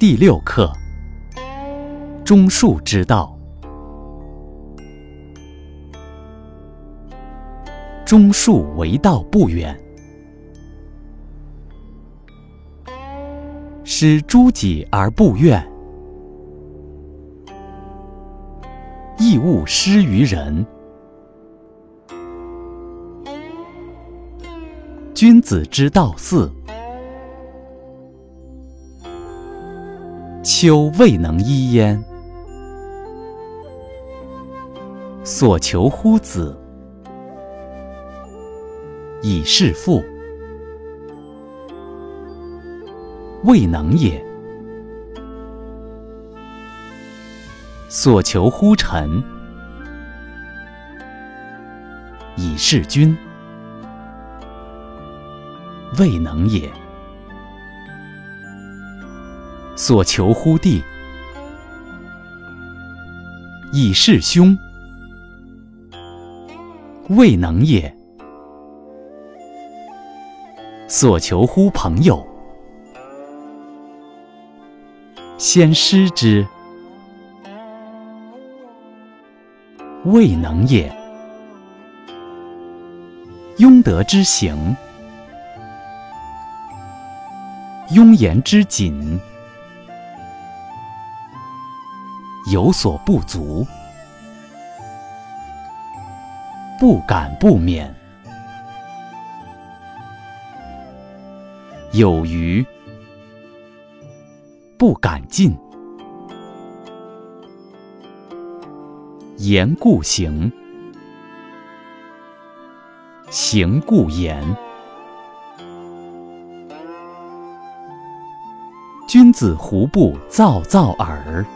第六课：中恕之道。中恕为道不远，施诸己而不怨，亦勿施于人。君子之道四：秋未能伊焉，所求乎子。以是父，未能也；所求乎臣，以是君，未能也；所求乎弟，以是兄，未能也。所求乎朋友，先师之，未能也；庸德之行，庸言之谨，有所不足，不敢不勉。有余，不敢进；言故行，行故言。君子胡不躁躁耳？